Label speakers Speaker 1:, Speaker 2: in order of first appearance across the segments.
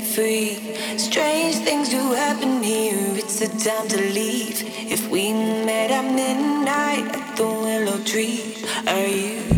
Speaker 1: be
Speaker 2: free. Strange things do happen here. It's the time to leave. If we met at midnight at the willow tree, are you?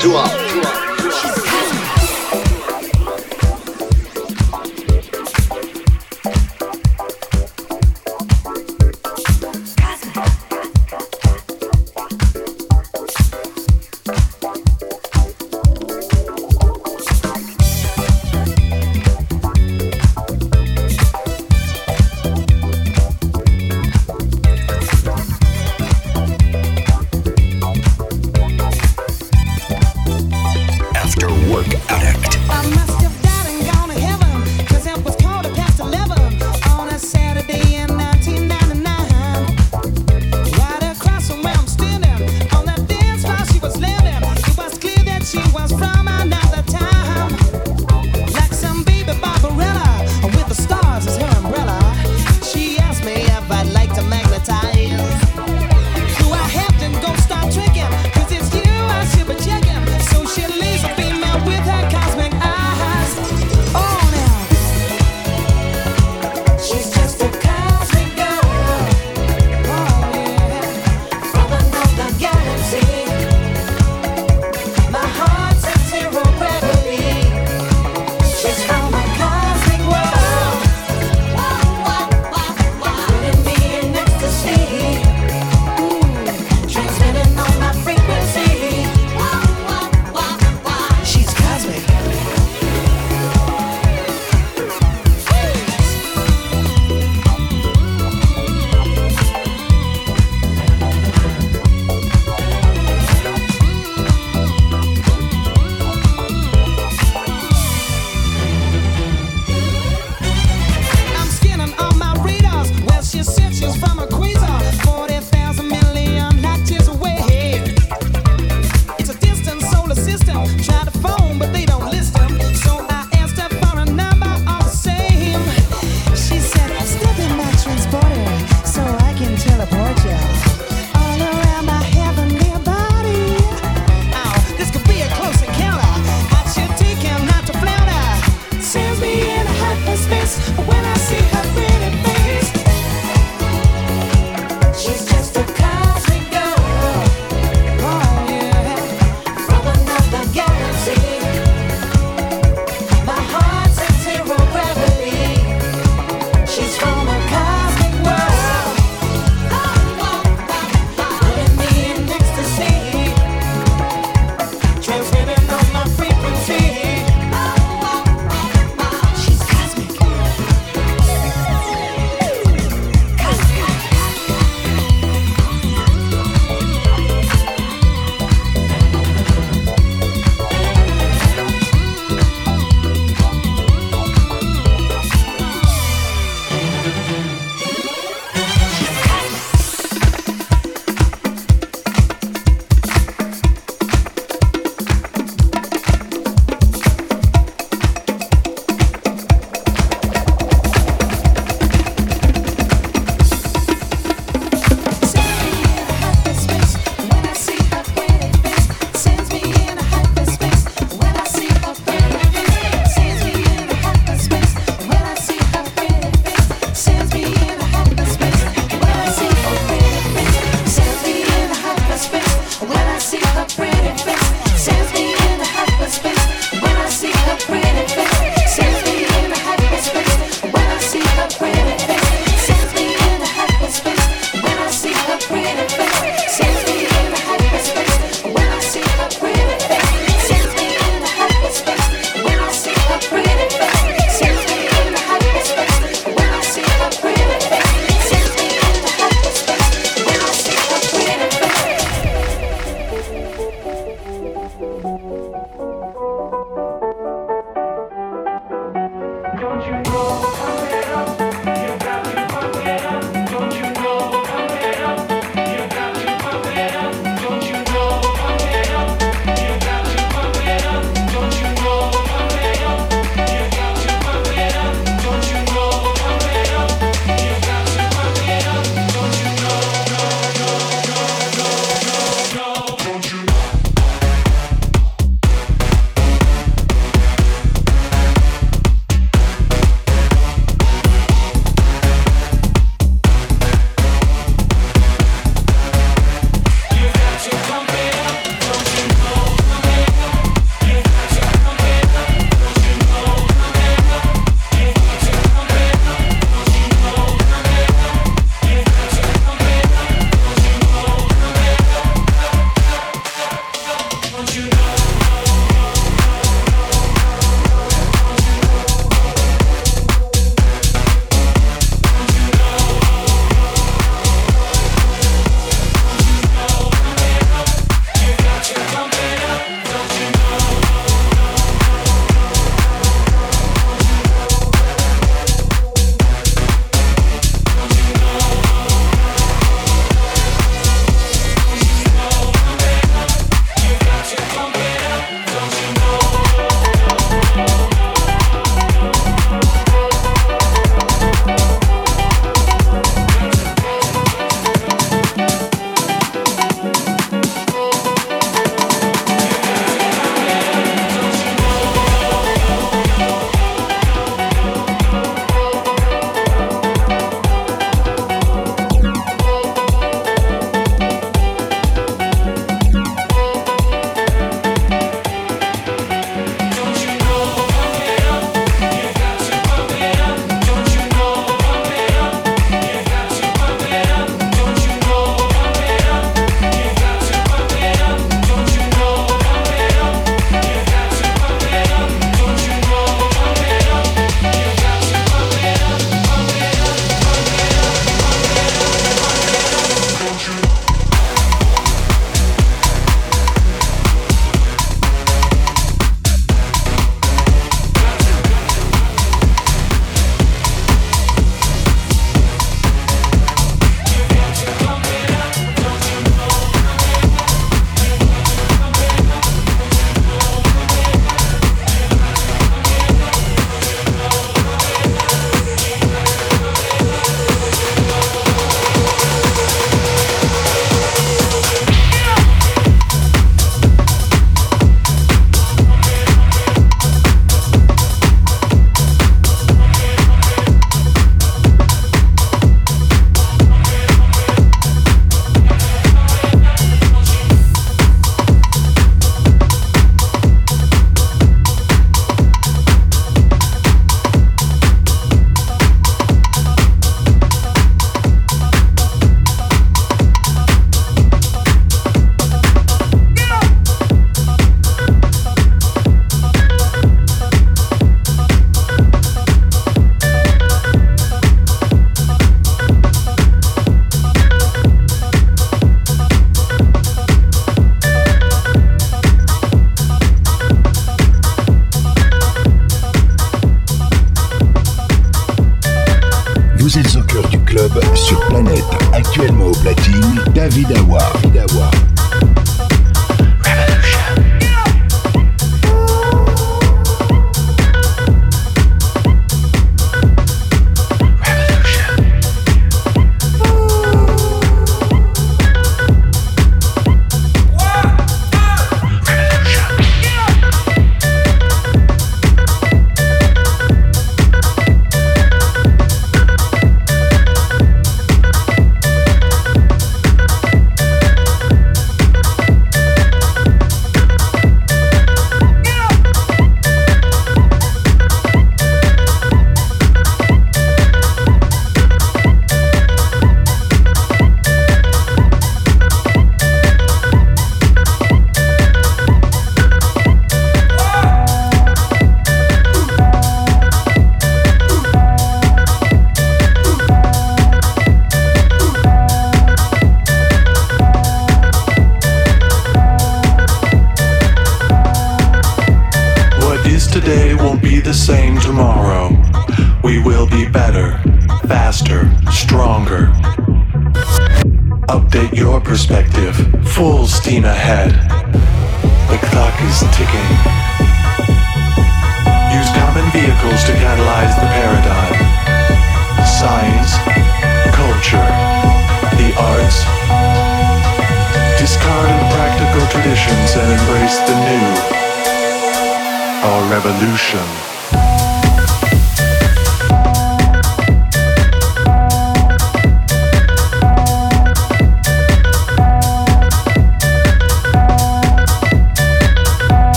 Speaker 3: To
Speaker 4: up.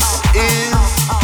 Speaker 4: This
Speaker 5: is